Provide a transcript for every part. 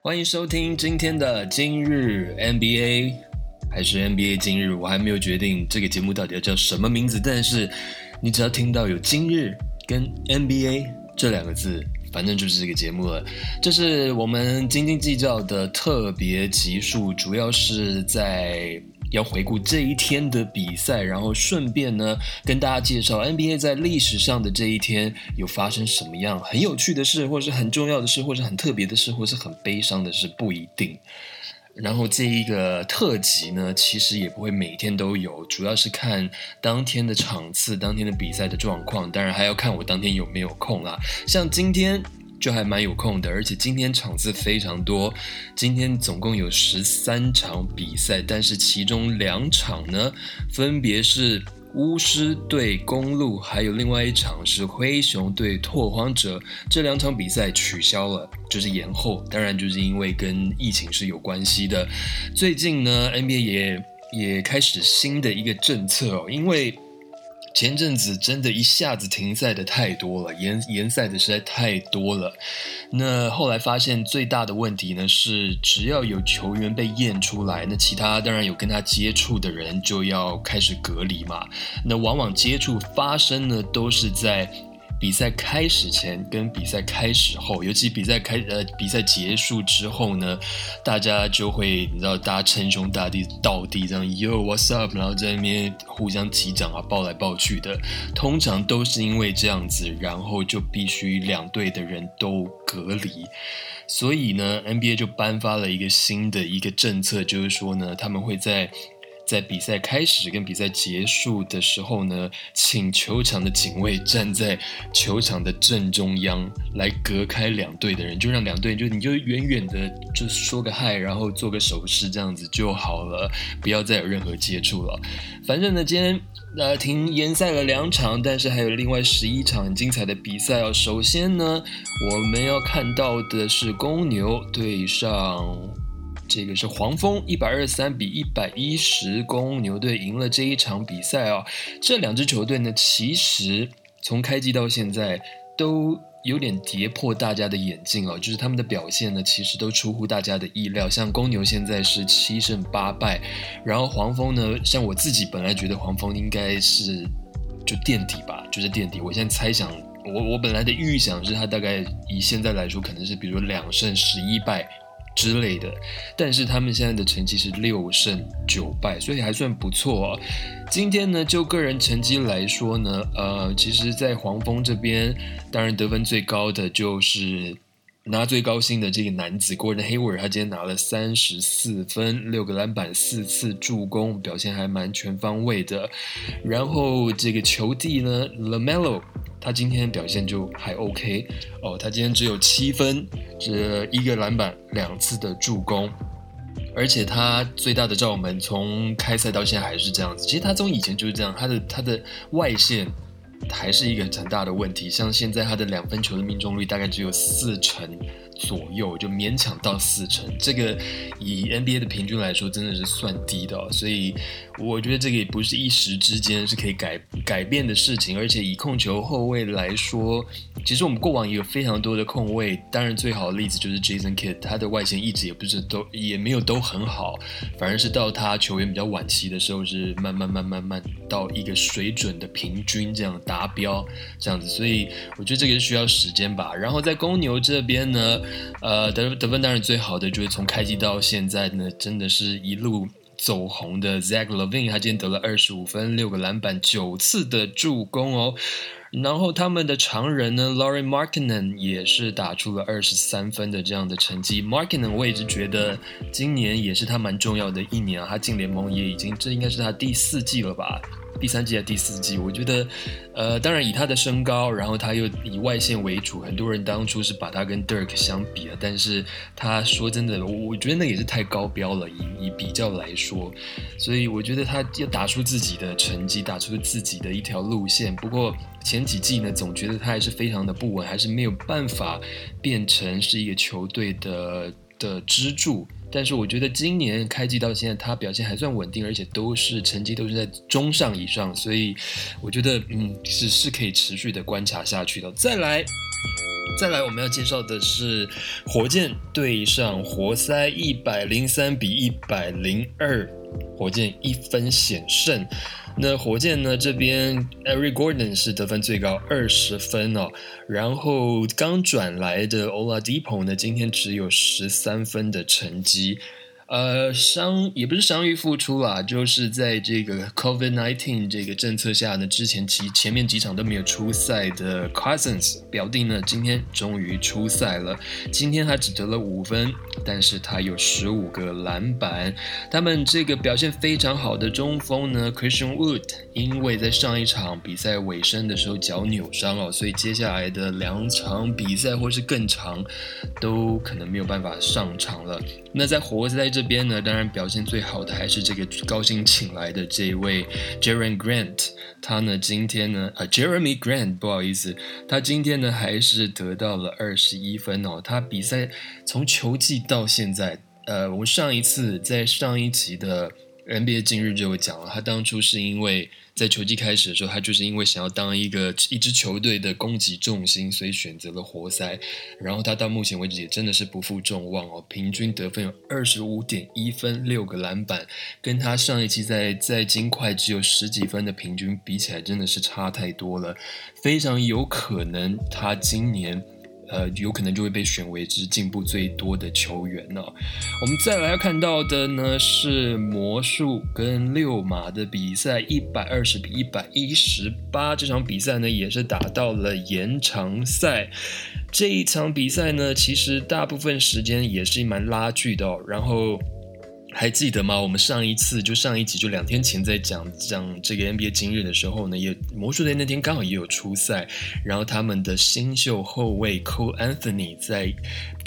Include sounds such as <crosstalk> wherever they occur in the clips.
欢迎收听今天的今日 NBA，还是 NBA 今日？我还没有决定这个节目到底要叫什么名字。但是你只要听到有“今日”跟 NBA 这两个字，反正就是这个节目了。这是我们斤斤计较的特别集数，主要是在。要回顾这一天的比赛，然后顺便呢跟大家介绍 NBA 在历史上的这一天有发生什么样很有趣的事，或是很重要的事，或是很特别的事，或是很悲伤的事，不一定。然后这一个特辑呢，其实也不会每天都有，主要是看当天的场次、当天的比赛的状况，当然还要看我当天有没有空啦。像今天。就还蛮有空的，而且今天场次非常多，今天总共有十三场比赛，但是其中两场呢，分别是巫师对公路，还有另外一场是灰熊对拓荒者，这两场比赛取消了，就是延后，当然就是因为跟疫情是有关系的。最近呢，NBA 也也开始新的一个政策哦，因为。前阵子真的一下子停赛的太多了，延延赛的实在太多了。那后来发现最大的问题呢是，只要有球员被验出来，那其他当然有跟他接触的人就要开始隔离嘛。那往往接触发生呢都是在。比赛开始前跟比赛开始后，尤其比赛开呃比赛结束之后呢，大家就会你知道，大家称兄道弟倒地这样，Yo what's up，然后在那边互相击掌啊，抱来抱去的，通常都是因为这样子，然后就必须两队的人都隔离，所以呢，NBA 就颁发了一个新的一个政策，就是说呢，他们会在。在比赛开始跟比赛结束的时候呢，请球场的警卫站在球场的正中央，来隔开两队的人，就让两队就你就远远的就说个嗨，然后做个手势，这样子就好了，不要再有任何接触了。反正呢，今天呃停延赛了两场，但是还有另外十一场很精彩的比赛哦。首先呢，我们要看到的是公牛对上。这个是黄蜂一百二十三比一百一十，公牛队赢了这一场比赛哦。这两支球队呢，其实从开季到现在都有点跌破大家的眼镜哦，就是他们的表现呢，其实都出乎大家的意料。像公牛现在是七胜八败，然后黄蜂呢，像我自己本来觉得黄蜂应该是就垫底吧，就是垫底。我现在猜想，我我本来的预想是他大概以现在来说，可能是比如两胜十一败。之类的，但是他们现在的成绩是六胜九败，所以还算不错哦。今天呢，就个人成绩来说呢，呃，其实，在黄蜂这边，当然得分最高的就是拿最高薪的这个男子 Gordon Hayward，他今天拿了三十四分，六个篮板，四次助攻，表现还蛮全方位的。然后这个球帝呢，Lamelo。他今天表现就还 OK 哦，他今天只有七分，这一个篮板，两次的助攻，而且他最大的罩门从开赛到现在还是这样子。其实他从以前就是这样，他的他的外线还是一个很大的问题，像现在他的两分球的命中率大概只有四成。左右就勉强到四成，这个以 NBA 的平均来说真的是算低的，所以我觉得这个也不是一时之间是可以改改变的事情。而且以控球后卫来说，其实我们过往也有非常多的控卫，当然最好的例子就是 Jason Kidd，他的外线一直也不是都也没有都很好，反而是到他球员比较晚期的时候是慢慢慢慢慢到一个水准的平均这样达标这样子，所以我觉得这个是需要时间吧。然后在公牛这边呢。呃，得得分当然最好的就是从开机到现在呢，真的是一路走红的 Zach Levine，他今天得了二十五分、六个篮板、九次的助攻哦。然后他们的常人呢，Laurie Markinen 也是打出了二十三分的这样的成绩。Markinen 我一直觉得今年也是他蛮重要的一年啊，他进联盟也已经这应该是他第四季了吧。第三季还是第四季？我觉得，呃，当然以他的身高，然后他又以外线为主，很多人当初是把他跟 Dirk 相比了。但是他说真的，我觉得那也是太高标了，以以比较来说。所以我觉得他要打出自己的成绩，打出自己的一条路线。不过前几季呢，总觉得他还是非常的不稳，还是没有办法变成是一个球队的的支柱。但是我觉得今年开季到现在，他表现还算稳定，而且都是成绩都是在中上以上，所以我觉得嗯是是可以持续的观察下去的。再来，再来，我们要介绍的是火箭对上活塞，一百零三比一百零二，火箭一分险胜。那火箭呢？这边 Eric Gordon 是得分最高二十分哦，然后刚转来的 Oladipo 呢，今天只有十三分的成绩。呃，伤也不是伤愈复出啊，就是在这个 COVID nineteen 这个政策下呢，之前其前面几场都没有出赛的 Cousins 表弟呢，今天终于出赛了。今天他只得了五分，但是他有十五个篮板。他们这个表现非常好的中锋呢，Christian Wood，因为在上一场比赛尾声的时候脚扭伤了，所以接下来的两场比赛或是更长，都可能没有办法上场了。那在活塞这这边呢，当然表现最好的还是这个高薪请来的这位 Jeremy Grant，他呢今天呢，啊，Jeremy Grant，不好意思，他今天呢还是得到了二十一分哦。他比赛从球季到现在，呃，我们上一次在上一集的 NBA 今日就有讲了，他当初是因为。在球季开始的时候，他就是因为想要当一个一支球队的攻击重心，所以选择了活塞。然后他到目前为止也真的是不负众望哦，平均得分有二十五点一分，六个篮板，跟他上一期在在金块只有十几分的平均比起来，真的是差太多了。非常有可能他今年。呃，有可能就会被选为之进步最多的球员呢。我们再来要看到的呢是魔术跟六马的比赛，一百二十比一百一十八，这场比赛呢也是打到了延长赛。这一场比赛呢，其实大部分时间也是蛮拉锯的哦，然后。还记得吗？我们上一次就上一集就两天前在讲讲这个 NBA 今日的时候呢，也魔术队那天刚好也有出赛，然后他们的新秀后卫 Cole Anthony 在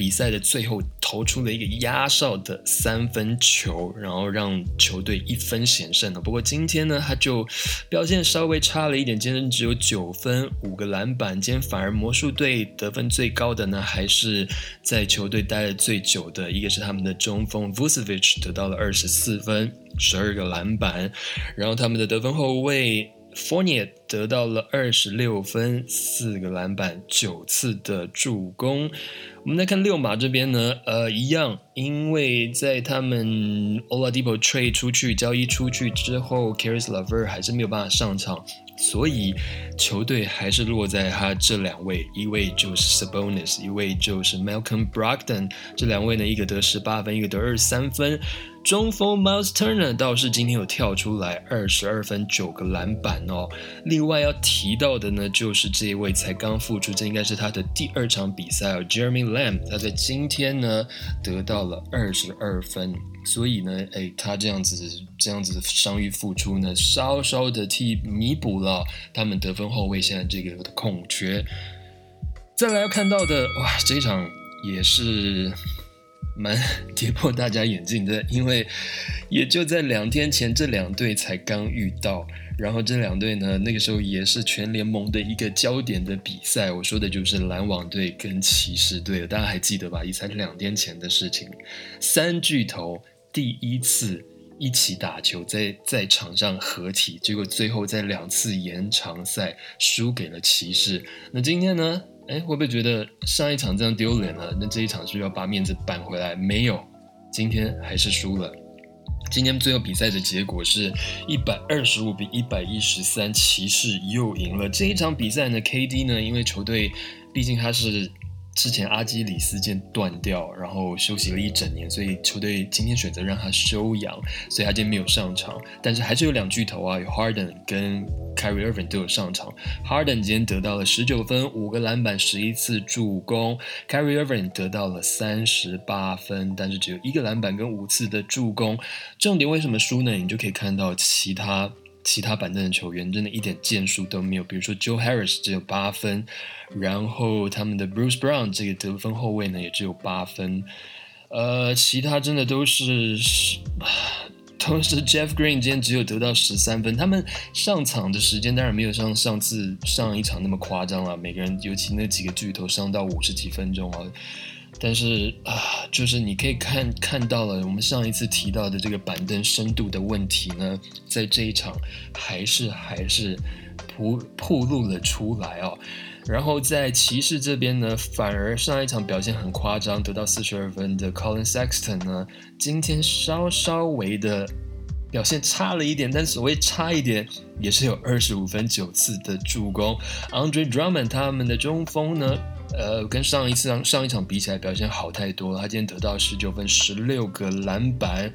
比赛的最后投出了一个压哨的三分球，然后让球队一分险胜了。不过今天呢，他就表现稍微差了一点，今天只有九分五个篮板，今天反而魔术队得分最高的呢，还是在球队待了最久的一个是他们的中锋 Vucevic。得到了二十四分，十二个篮板，然后他们的得分后卫 Fournier 得到了二十六分，四个篮板，九次的助攻。我们来看六马这边呢，呃，一样，因为在他们 Oladipo trade 出去交易出去之后，Caris Lover 还是没有办法上场。所以球队还是落在他这两位，一位就是 Sabonis，一位就是 Malcolm Brogdon。这两位呢，一个得十八分，一个得二十三分。中锋 Miles Turner 倒是今天有跳出来，二十二分，九个篮板哦。另外要提到的呢，就是这一位才刚复出，这应该是他的第二场比赛哦，Jeremy Lamb。他在今天呢得到了二十二分。所以呢，哎，他这样子这样子的伤愈复出呢，稍稍的替弥补了他们得分后卫现在这个的空缺。再来要看到的，哇，这一场也是蛮 <laughs> 跌破大家眼镜的，因为也就在两天前，这两队才刚遇到。然后这两队呢，那个时候也是全联盟的一个焦点的比赛。我说的就是篮网队跟骑士队，大家还记得吧？也才两天前的事情。三巨头第一次一起打球，在在场上合体，结果最后在两次延长赛输给了骑士。那今天呢？哎，会不会觉得上一场这样丢脸了？那这一场是不是要把面子扳回来？没有，今天还是输了。今天最后比赛的结果是一百二十五比一百一十三，骑士又赢了这一场比赛呢。KD 呢，因为球队毕竟他是。之前阿基里斯腱断掉，然后休息了一整年，所以球队今天选择让他休养，所以他今天没有上场。但是还是有两巨头啊，有 Harden 跟 Kyrie Irving 都有上场。Harden 今天得到了十九分、五个篮板、十一次助攻；Kyrie Irving 得到了三十八分，但是只有一个篮板跟五次的助攻。重点为什么输呢？你就可以看到其他。其他板凳的球员真的一点建树都没有，比如说 Joe Harris 只有八分，然后他们的 Bruce Brown 这个得分后卫呢也只有八分，呃，其他真的都是，同时 Jeff Green 今天只有得到十三分，他们上场的时间当然没有像上次上一场那么夸张了，每个人尤其那几个巨头上到五十几分钟啊。但是啊，就是你可以看看到了我们上一次提到的这个板凳深度的问题呢，在这一场还是还是铺铺露了出来哦。然后在骑士这边呢，反而上一场表现很夸张，得到四十二分的 Colin Sexton 呢，今天稍稍微的。表现差了一点，但所谓差一点，也是有二十五分九次的助攻。Andre Drummond 他们的中锋呢，呃，跟上一次上上一场比起来表现好太多了。他今天得到十九分十六个篮板。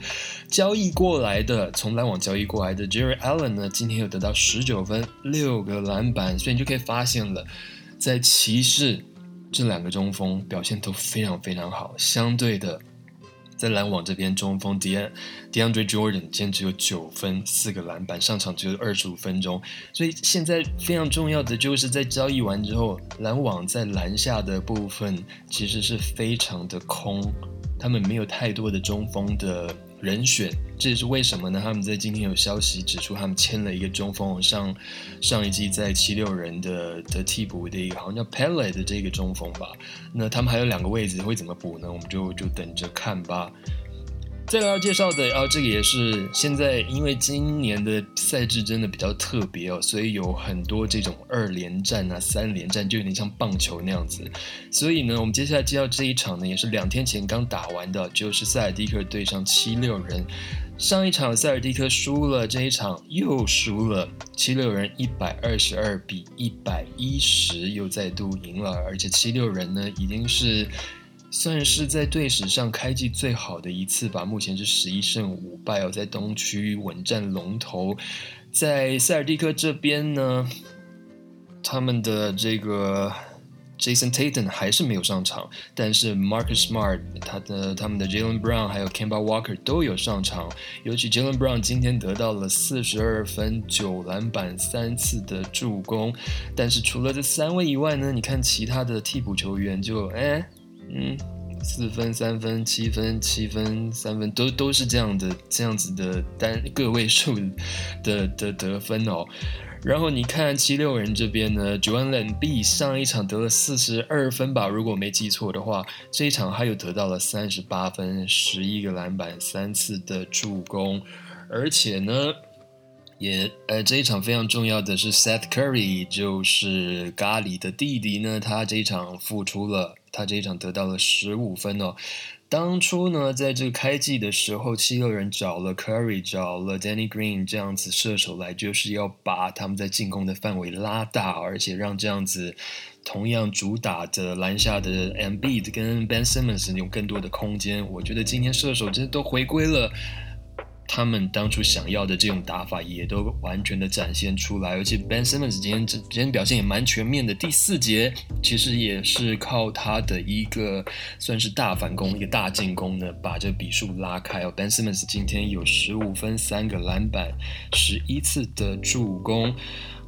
交易过来的，从篮网交易过来的 Jerry Allen 呢，今天又得到十九分六个篮板。所以你就可以发现了，在骑士这两个中锋表现都非常非常好，相对的。在篮网这边，中锋 Deandre Jordan 今天只有九分四个篮板，上场只有二十五分钟。所以现在非常重要的就是在交易完之后，篮网在篮下的部分其实是非常的空，他们没有太多的中锋的。人选，这也是为什么呢？他们在今天有消息指出，他们签了一个中锋，上上一季在七六人的的替补的一个好像叫 Pele 的这个中锋吧。那他们还有两个位置会怎么补呢？我们就就等着看吧。再来要介绍的啊，这个也是现在因为今年的赛制真的比较特别哦，所以有很多这种二连战啊、三连战，就有点像棒球那样子。所以呢，我们接下来介绍这一场呢，也是两天前刚打完的，就是塞尔蒂克对上七六人。上一场塞尔蒂克输了，这一场又输了，七六人一百二十二比一百一十又再度赢了，而且七六人呢已经是。算是在队史上开季最好的一次吧，目前是十一胜五败哦，在东区稳占龙头。在塞尔蒂克这边呢，他们的这个 Jason Tatum 还是没有上场，但是 Marcus Smart、他的他们的 Jalen Brown 还有 Kemba Walker 都有上场。尤其 Jalen Brown 今天得到了四十二分、九篮板、三次的助攻。但是除了这三位以外呢，你看其他的替补球员就哎。嗯，四分、三分、七分、七分、三分，都都是这样的，这样子的单个位数的的得分哦。然后你看七六人这边呢，Joel B 上一场得了四十二分吧，如果没记错的话，这一场他又得到了三十八分、十一个篮板、三次的助攻，而且呢。也呃，这一场非常重要的是，Seth Curry 就是咖喱的弟弟呢，他这一场复出了，他这一场得到了十五分哦。当初呢，在这个开季的时候，七六人找了 Curry，找了 Danny Green 这样子射手来，就是要把他们在进攻的范围拉大，而且让这样子同样主打的篮下的 Embiid 跟 Ben Simmons 有更多的空间。我觉得今天射手真的都回归了。他们当初想要的这种打法也都完全的展现出来，而且 Ben Simmons 今天今天表现也蛮全面的。第四节其实也是靠他的一个算是大反攻、一个大进攻呢，把这比数拉开哦。Ben Simmons 今天有十五分、三个篮板、十一次的助攻。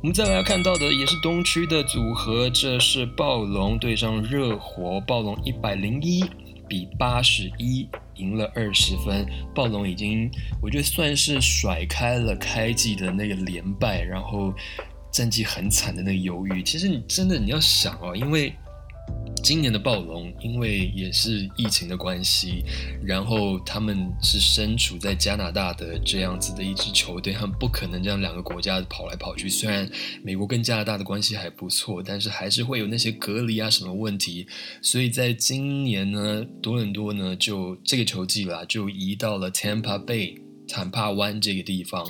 我们再来看到的也是东区的组合，这是暴龙对上热火，暴龙一百零一比八十一。赢了二十分，暴龙已经我觉得算是甩开了开季的那个连败，然后战绩很惨的那个犹豫。其实你真的你要想哦，因为。今年的暴龙，因为也是疫情的关系，然后他们是身处在加拿大的这样子的一支球队，他们不可能这样两个国家跑来跑去。虽然美国跟加拿大的关系还不错，但是还是会有那些隔离啊什么问题。所以在今年呢，多伦多呢就这个球季啦，就移到了 Tampa Bay 坦帕湾这个地方。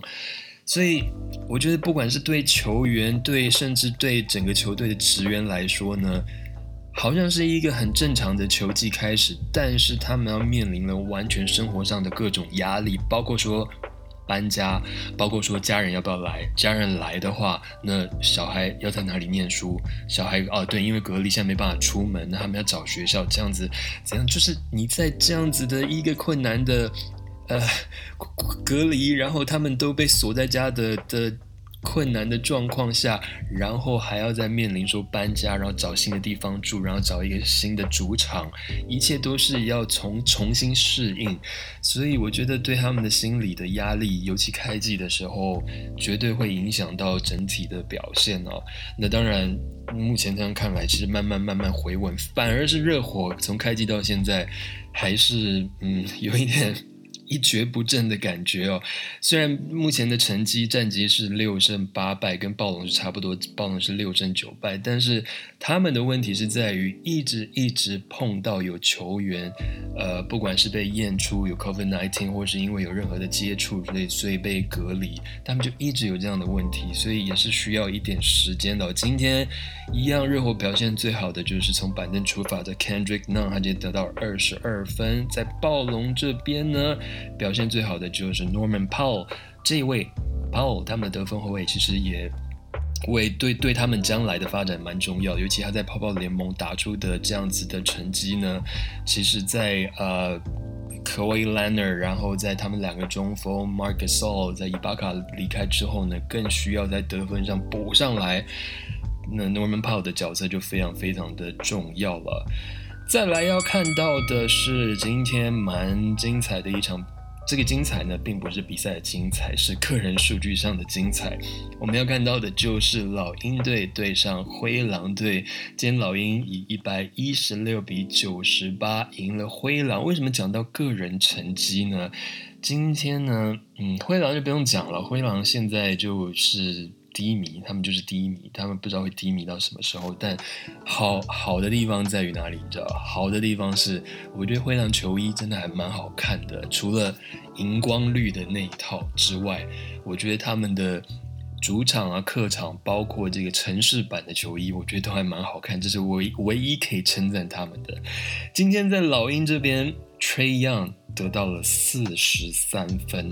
所以我觉得，不管是对球员，对甚至对整个球队的职员来说呢。好像是一个很正常的球季开始，但是他们要面临了完全生活上的各种压力，包括说搬家，包括说家人要不要来，家人来的话，那小孩要在哪里念书？小孩哦，对，因为隔离现在没办法出门，那他们要找学校，这样子怎样？就是你在这样子的一个困难的呃隔离，然后他们都被锁在家的的。困难的状况下，然后还要再面临说搬家，然后找新的地方住，然后找一个新的主场，一切都是要从重新适应，所以我觉得对他们的心理的压力，尤其开季的时候，绝对会影响到整体的表现哦。那当然，目前这样看来，其实慢慢慢慢回稳，反而是热火从开季到现在，还是嗯有一点。一蹶不振的感觉哦，虽然目前的成绩战绩是六胜八败，跟暴龙是差不多，暴龙是六胜九败，但是他们的问题是在于一直一直碰到有球员，呃，不管是被验出有 COVID nineteen，或是因为有任何的接触之类，所以被隔离，他们就一直有这样的问题，所以也是需要一点时间的。今天一样，热火表现最好的就是从板凳出发的 Kendrick Nunn，他今天得到二十二分，在暴龙这边呢。表现最好的就是 Norman Powell 这一位 Powell，他们的得分后卫其实也为对对他们将来的发展蛮重要，尤其他在泡泡联盟打出的这样子的成绩呢，其实，在呃 Kawhi Leonard，然后在他们两个中锋 Marcus All 在伊巴卡离开之后呢，更需要在得分上补上来，那 Norman Powell 的角色就非常非常的重要了。再来要看到的是今天蛮精彩的一场。这个精彩呢，并不是比赛的精彩，是个人数据上的精彩。我们要看到的就是老鹰队对上灰狼队，今天老鹰以一百一十六比九十八赢了灰狼。为什么讲到个人成绩呢？今天呢，嗯，灰狼就不用讲了，灰狼现在就是。低迷，他们就是低迷，他们不知道会低迷到什么时候。但好好的地方在于哪里？你知道好的地方是，我觉得灰狼球衣真的还蛮好看的。除了荧光绿的那一套之外，我觉得他们的主场啊、客场，包括这个城市版的球衣，我觉得都还蛮好看。这是唯唯一可以称赞他们的。今天在老鹰这边，Trey Young 得到了四十三分。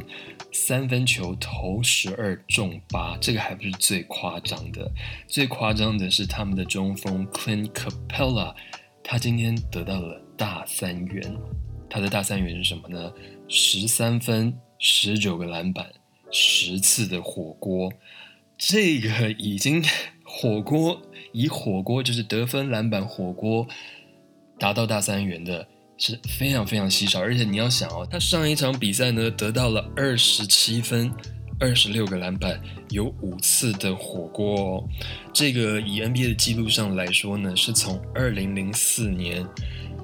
三分球投十二中八，这个还不是最夸张的，最夸张的是他们的中锋 Clint Capella，他今天得到了大三元，他的大三元是什么呢？十三分，十九个篮板，十次的火锅，这个已经火锅以火锅就是得分、篮板、火锅达到大三元的。是非常非常稀少，而且你要想哦，他上一场比赛呢得到了二十七分，二十六个篮板，有五次的火锅。哦。这个以 NBA 的记录上来说呢，是从二零零四年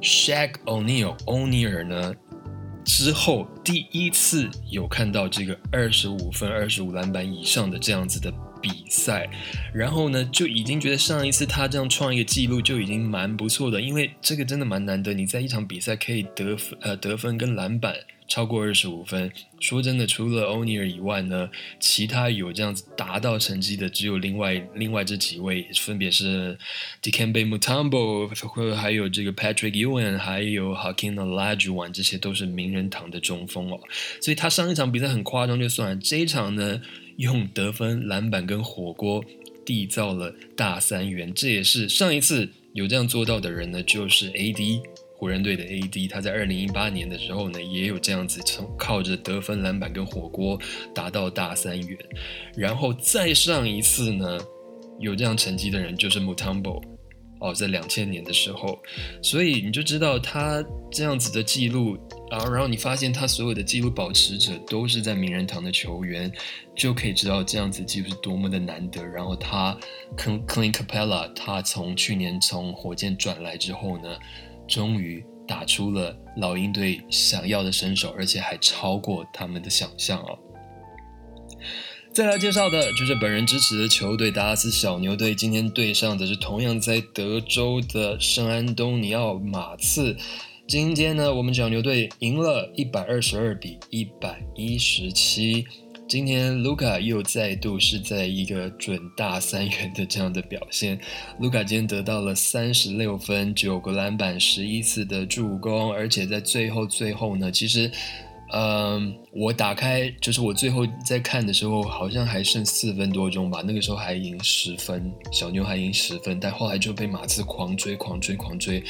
Shaq O'Neal 欧尼尔呢之后第一次有看到这个二十五分、二十五篮板以上的这样子的。比赛，然后呢，就已经觉得上一次他这样创一个记录就已经蛮不错的，因为这个真的蛮难得，你在一场比赛可以得分呃得分跟篮板超过二十五分。说真的，除了欧尼尔以外呢，其他有这样子达到成绩的只有另外另外这几位，分别是 Dikembe Mutombo，或还有这个 Patrick Ewing，还有 Hakeem Olajuwon，这些都是名人堂的中锋哦。所以他上一场比赛很夸张就算了，这一场呢。用得分、篮板跟火锅缔造了大三元，这也是上一次有这样做到的人呢，就是 A.D. 湖人队的 A.D. 他在二零一八年的时候呢，也有这样子从靠着得分、篮板跟火锅达到大三元，然后再上一次呢，有这样成绩的人就是 Mutombo。哦，在两千年的时候，所以你就知道他这样子的记录然后，然后你发现他所有的记录保持者都是在名人堂的球员，就可以知道这样子记录是多么的难得。然后他 Clint Capella，他从去年从火箭转来之后呢，终于打出了老鹰队想要的身手，而且还超过他们的想象哦。再来介绍的就是本人支持的球队达拉斯小牛队，今天对上的是同样在德州的圣安东尼奥马刺。今天呢，我们小牛队赢了一百二十二比一百一十七。今天卢卡又再度是在一个准大三元的这样的表现。卢卡今天得到了三十六分、九个篮板、十一次的助攻，而且在最后最后呢，其实。嗯，我打开就是我最后在看的时候，好像还剩四分多钟吧。那个时候还赢十分，小牛还赢十分，但后来就被马刺狂追、狂追、狂追，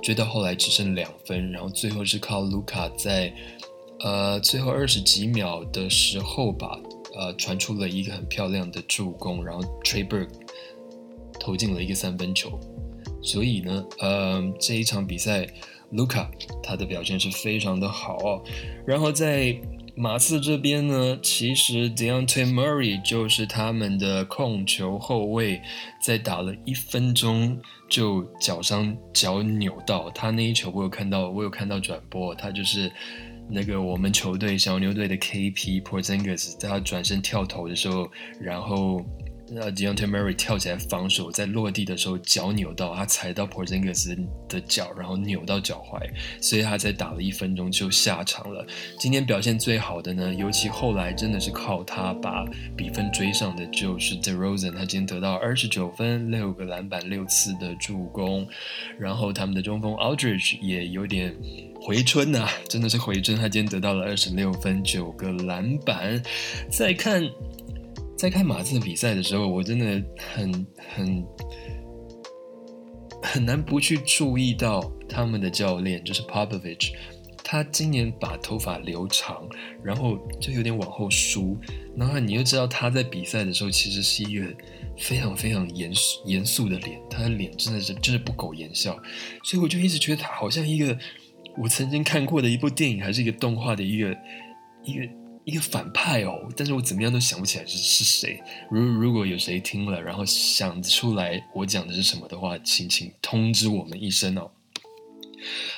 追到后来只剩两分。然后最后是靠卢卡在呃最后二十几秒的时候吧，呃传出了一个很漂亮的助攻，然后 Trey Burke 投进了一个三分球，所以呢，呃，这一场比赛卢卡他的表现是非常的好哦。然后在马刺这边呢，其实 Deontay Murray 就是他们的控球后卫，在打了一分钟就脚伤脚扭到，他那一球我有看到，我有看到转播，他就是那个我们球队小牛队的 KP Porzingis，在他转身跳投的时候，然后。那 Deontay Murray 跳起来防守，在落地的时候脚扭到，他踩到 Porzingis 的脚，然后扭到脚踝，所以他才打了一分钟就下场了。今天表现最好的呢，尤其后来真的是靠他把比分追上的，就是 DeRozan，他今天得到二十九分、六个篮板、六次的助攻。然后他们的中锋 Aldridge 也有点回春呐，真的是回春，他今天得到了二十六分、九个篮板。再看。在看马刺比赛的时候，我真的很很很难不去注意到他们的教练就是 Popovich，他今年把头发留长，然后就有点往后梳，然后你又知道他在比赛的时候其实是一个非常非常严肃严肃的脸，他的脸真的是就是不苟言笑，所以我就一直觉得他好像一个我曾经看过的一部电影，还是一个动画的一个一个。一个反派哦，但是我怎么样都想不起来是是谁。如如果有谁听了，然后想出来我讲的是什么的话，请请通知我们一声哦。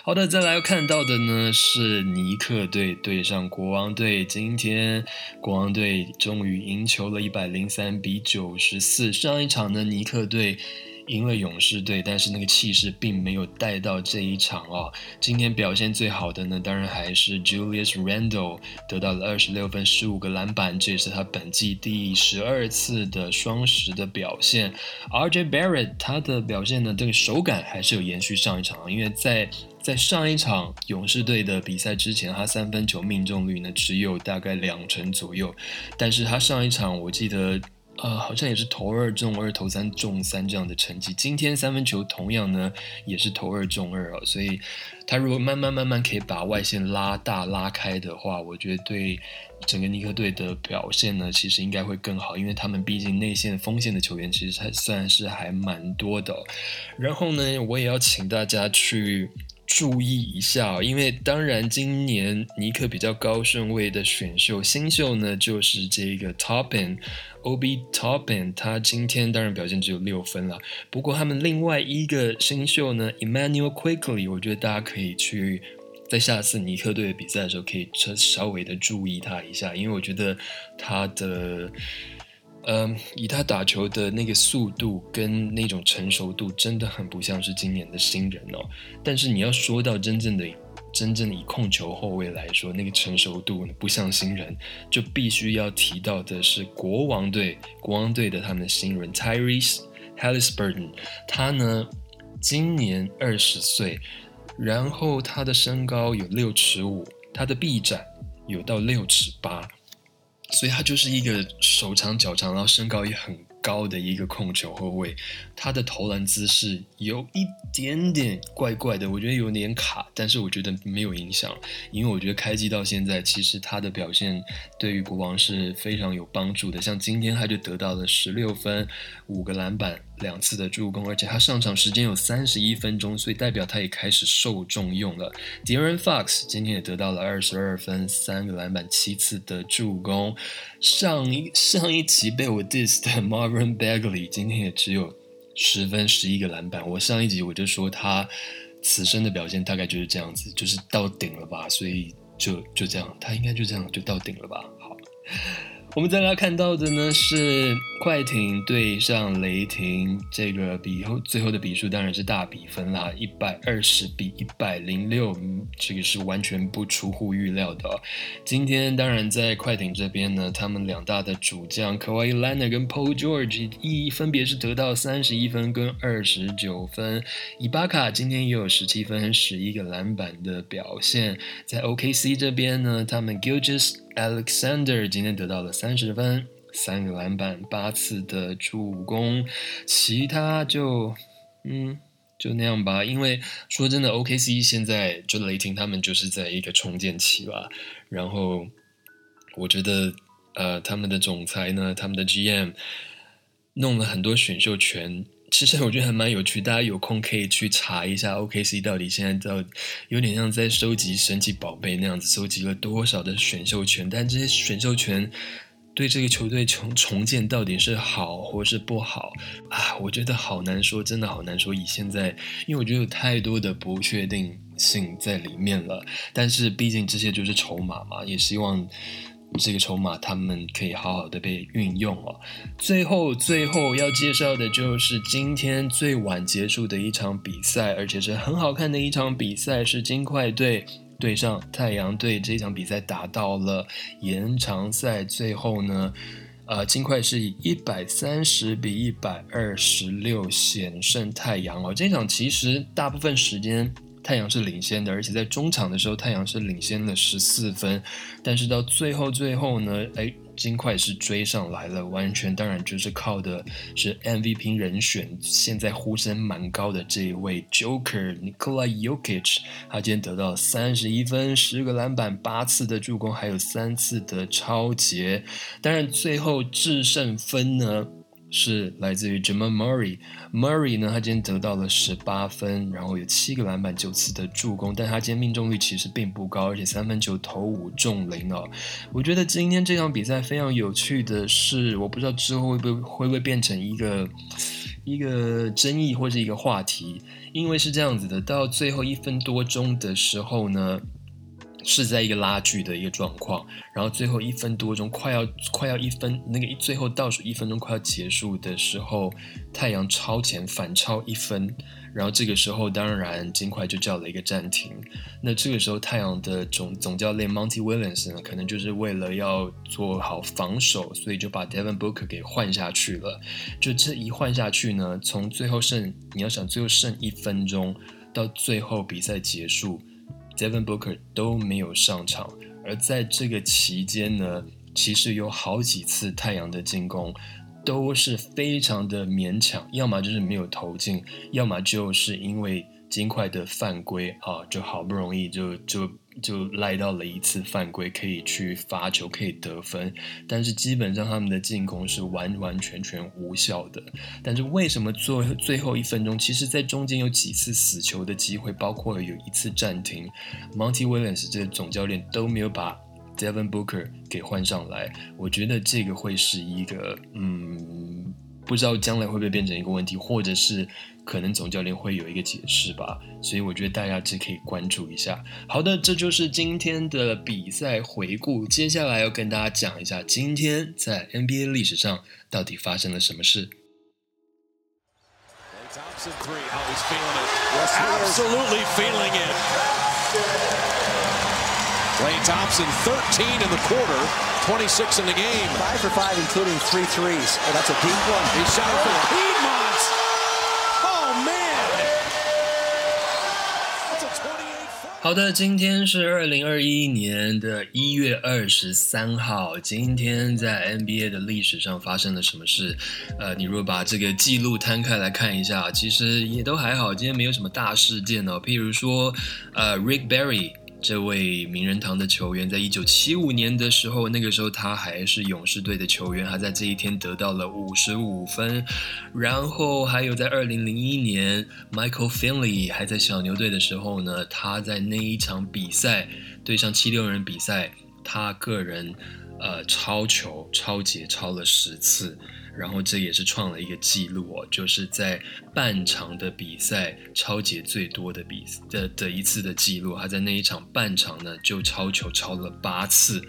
好的，再来看到的呢是尼克队对上国王队，今天国王队终于赢球了，一百零三比九十四。上一场呢，尼克队。赢了勇士队，但是那个气势并没有带到这一场哦。今天表现最好的呢，当然还是 Julius Randle 得到了二十六分、十五个篮板，这也是他本季第十二次的双十的表现。RJ Barrett 他的表现呢，这个手感还是有延续上一场，因为在在上一场勇士队的比赛之前，他三分球命中率呢只有大概两成左右，但是他上一场我记得。呃，好像也是投二中二，投三中三这样的成绩。今天三分球同样呢，也是投二中二哦。所以，他如果慢慢慢慢可以把外线拉大拉开的话，我觉得对整个尼克队的表现呢，其实应该会更好。因为他们毕竟内线锋线的球员其实还算是还蛮多的。然后呢，我也要请大家去。注意一下，因为当然今年尼克比较高顺位的选秀新秀呢，就是这个 Toppin，Ob Toppin，他今天当然表现只有六分了。不过他们另外一个新秀呢，Emmanuel Quickly，我觉得大家可以去在下次尼克队的比赛的时候，可以稍稍微的注意他一下，因为我觉得他的。嗯，以他打球的那个速度跟那种成熟度，真的很不像是今年的新人哦。但是你要说到真正的、真正以控球后卫来说，那个成熟度不像新人，就必须要提到的是国王队，国王队的他们的新人 Tyrese Halliburton，他呢今年二十岁，然后他的身高有六尺五，他的臂展有到六尺八。所以他就是一个手长脚长，然后身高也很高的一个控球后卫。他的投篮姿势有一点点怪怪的，我觉得有点卡，但是我觉得没有影响，因为我觉得开机到现在，其实他的表现对于国王是非常有帮助的。像今天他就得到了十六分、五个篮板、两次的助攻，而且他上场时间有三十一分钟，所以代表他也开始受重用了。Deron Fox 今天也得到了二十二分、三个篮板、七次的助攻。上一上一集被我 diss 的 Marvin Bagley 今天也只有。十分十一个篮板，我上一集我就说他此生的表现大概就是这样子，就是到顶了吧，所以就就这样，他应该就这样就到顶了吧。好。我们再来看到的呢是快艇对上雷霆，这个比后最后的比数当然是大比分啦，一百二十比一百零六，这个是完全不出乎预料的。今天当然在快艇这边呢，他们两大的主将 Kawhi l e o n a 跟 Paul George 一分别是得到三十一分跟二十九分，伊巴卡今天也有十七分和十一个篮板的表现。在 OKC 这边呢，他们 Gilgis Alexander 今天得到了三十分、三个篮板、八次的助攻，其他就嗯就那样吧。因为说真的，OKC 现在就雷霆他们就是在一个重建期吧。然后我觉得呃，他们的总裁呢，他们的 GM 弄了很多选秀权。其实我觉得还蛮有趣，大家有空可以去查一下 OKC 到底现在到有点像在收集神奇宝贝那样子，收集了多少的选秀权。但这些选秀权对这个球队重重建到底是好或是不好啊？我觉得好难说，真的好难说。以现在，因为我觉得有太多的不确定性在里面了。但是毕竟这些就是筹码嘛，也希望。这个筹码他们可以好好的被运用哦。最后，最后要介绍的就是今天最晚结束的一场比赛，而且是很好看的一场比赛，是金块队对上太阳队。这场比赛打到了延长赛，最后呢，呃，金块是以一百三十比一百二十六险胜太阳哦。这场其实大部分时间。太阳是领先的，而且在中场的时候，太阳是领先了十四分，但是到最后最后呢，哎，金块是追上来了，完全当然就是靠的是 MVP 人选，现在呼声蛮高的这一位 Joker Nikola Jokic，他今天得到三十一分，十个篮板，八次的助攻，还有三次的超节，当然最后制胜分呢。是来自于 Jamal Murray，Murray 呢，他今天得到了十八分，然后有七个篮板，九次的助攻，但他今天命中率其实并不高，而且三分球投五中零哦。我觉得今天这场比赛非常有趣的是，我不知道之后会不会会不会变成一个一个争议或者一个话题，因为是这样子的，到最后一分多钟的时候呢。是在一个拉锯的一个状况，然后最后一分多钟，快要快要一分，那个最后倒数一分钟快要结束的时候，太阳超前反超一分，然后这个时候当然金块就叫了一个暂停。那这个时候太阳的总总教练 Monty Williams 呢，可能就是为了要做好防守，所以就把 Devin Booker 给换下去了。就这一换下去呢，从最后剩你要想最后剩一分钟到最后比赛结束。Seven Booker 都没有上场，而在这个期间呢，其实有好几次太阳的进攻都是非常的勉强，要么就是没有投进，要么就是因为金块的犯规啊，就好不容易就就。就赖到了一次犯规，可以去罚球，可以得分，但是基本上他们的进攻是完完全全无效的。但是为什么做最后一分钟，其实在中间有几次死球的机会，包括有一次暂停，Monty Williams 这个总教练都没有把 Devin Booker 给换上来，我觉得这个会是一个嗯。不知道将来会不会变成一个问题，或者是可能总教练会有一个解释吧，所以我觉得大家只可以关注一下。好的，这就是今天的比赛回顾。接下来要跟大家讲一下今天在 NBA 历史上到底发生了什么事。Thompson 13 in the quarter, 26 in the game. Five for five, including three threes. Oh, that's a deep one. He shot it for the Piedmont. Oh man! 好的，今天是二零二一年的一月二十三号。今天在 NBA 的历史上发生了什么事？呃，你如果把这个记录摊开来看一下，其实也都还好。今天没有什么大事件哦，譬如说，呃，Rick Barry。这位名人堂的球员，在一九七五年的时候，那个时候他还是勇士队的球员，他在这一天得到了五十五分。然后还有在二零零一年，Michael Finley 还在小牛队的时候呢，他在那一场比赛对上七六人比赛，他个人呃超球超节超了十次。然后这也是创了一个记录哦，就是在半场的比赛超节最多的比的的一次的记录，他在那一场半场呢就超球超了八次。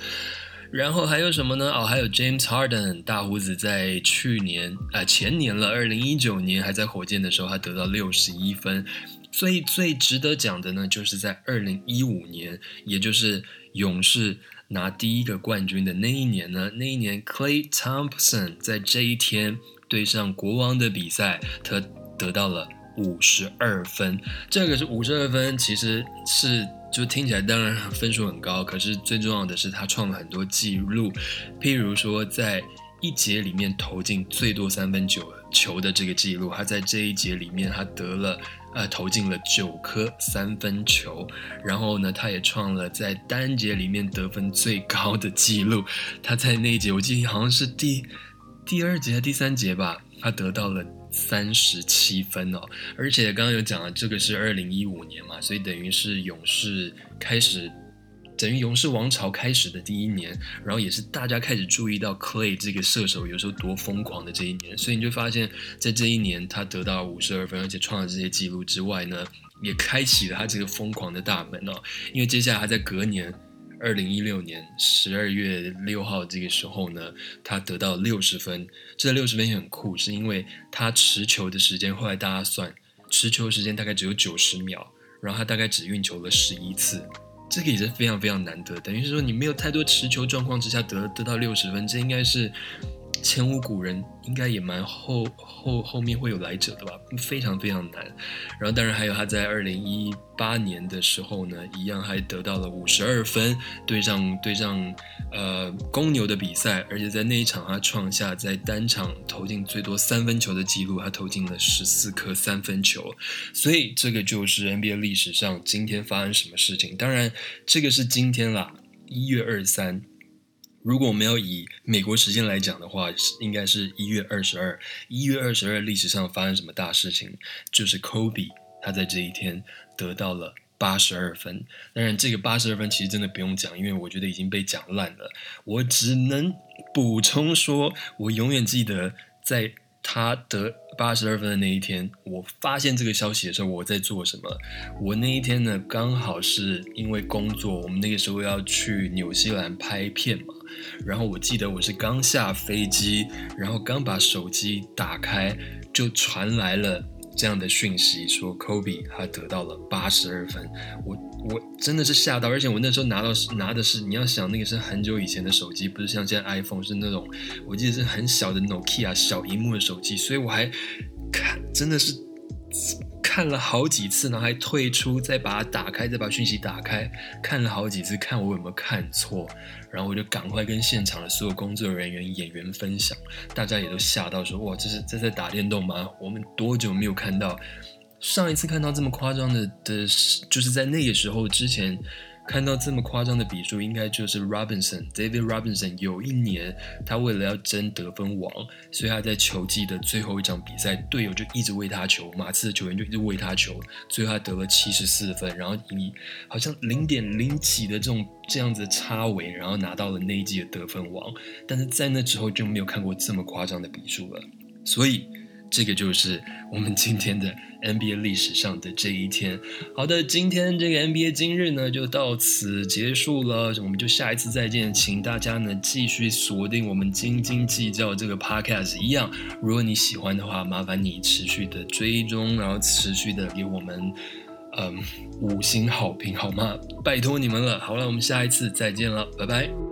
然后还有什么呢？哦，还有 James Harden 大胡子在去年啊前年了，二零一九年还在火箭的时候，他得到六十一分。所以最值得讲的呢，就是在二零一五年，也就是勇士。拿第一个冠军的那一年呢？那一年，Clay Thompson 在这一天对上国王的比赛，他得到了五十二分。这个是五十二分，其实是就听起来当然分数很高，可是最重要的是他创了很多记录，譬如说在一节里面投进最多三分球球的这个记录，他在这一节里面他得了呃投进了九颗三分球，然后呢，他也创了在单节里面得分最高的记录。他在那一节我记得好像是第第二节还第三节吧，他得到了三十七分哦，而且刚刚有讲了，这个是二零一五年嘛，所以等于是勇士开始。等于勇士王朝开始的第一年，然后也是大家开始注意到 Clay 这个射手有时候多疯狂的这一年，所以你就发现，在这一年他得到五十二分，而且创了这些记录之外呢，也开启了他这个疯狂的大门哦。因为接下来他在隔年二零一六年十二月六号这个时候呢，他得到六十分，这六十分也很酷，是因为他持球的时间，后来大家算持球时间大概只有九十秒，然后他大概只运球了十一次。这个也是非常非常难得，等于是说你没有太多持球状况之下得得到六十分，这应该是。前无古人，应该也蛮后后后面会有来者的吧，非常非常难。然后当然还有他在二零一八年的时候呢，一样还得到了五十二分，对上对上呃公牛的比赛，而且在那一场他创下在单场投进最多三分球的记录，他投进了十四颗三分球。所以这个就是 NBA 历史上今天发生什么事情。当然这个是今天啦，一月二三。如果我们要以美国时间来讲的话，应该是一月二十二。一月二十二，历史上发生什么大事情？就是 Kobe 他在这一天得到了八十二分。当然，这个八十二分其实真的不用讲，因为我觉得已经被讲烂了。我只能补充说，我永远记得在。他得八十二分的那一天，我发现这个消息的时候，我在做什么？我那一天呢，刚好是因为工作，我们那个时候要去纽西兰拍片嘛。然后我记得我是刚下飞机，然后刚把手机打开，就传来了。这样的讯息说，Kobe 他得到了八十二分，我我真的是吓到，而且我那时候拿到拿的是，你要想那个是很久以前的手机，不是像现在 iPhone 是那种，我记得是很小的 Nokia 小荧幕的手机，所以我还看真的是。看了好几次，然后还退出，再把它打开，再把讯息打开，看了好几次，看我有没有看错，然后我就赶快跟现场的所有工作人员、演员分享，大家也都吓到说：“哇，这是这在打电动吗？我们多久没有看到？上一次看到这么夸张的的，就是在那个时候之前。”看到这么夸张的比数，应该就是 Robinson David Robinson。有一年，他为了要争得分王，所以他在球季的最后一场比赛，队友就一直为他球，马刺的球员就一直为他球，最后他得了七十四分，然后以好像零点零几的这种这样子的差为，然后拿到了那一季的得分王。但是在那之后就没有看过这么夸张的比数了，所以。这个就是我们今天的 NBA 历史上的这一天。好的，今天这个 NBA 今日呢就到此结束了，我们就下一次再见。请大家呢继续锁定我们斤斤计较这个 Podcast 一样。如果你喜欢的话，麻烦你持续的追踪，然后持续的给我们嗯五星好评好吗？拜托你们了。好了，我们下一次再见了，拜拜。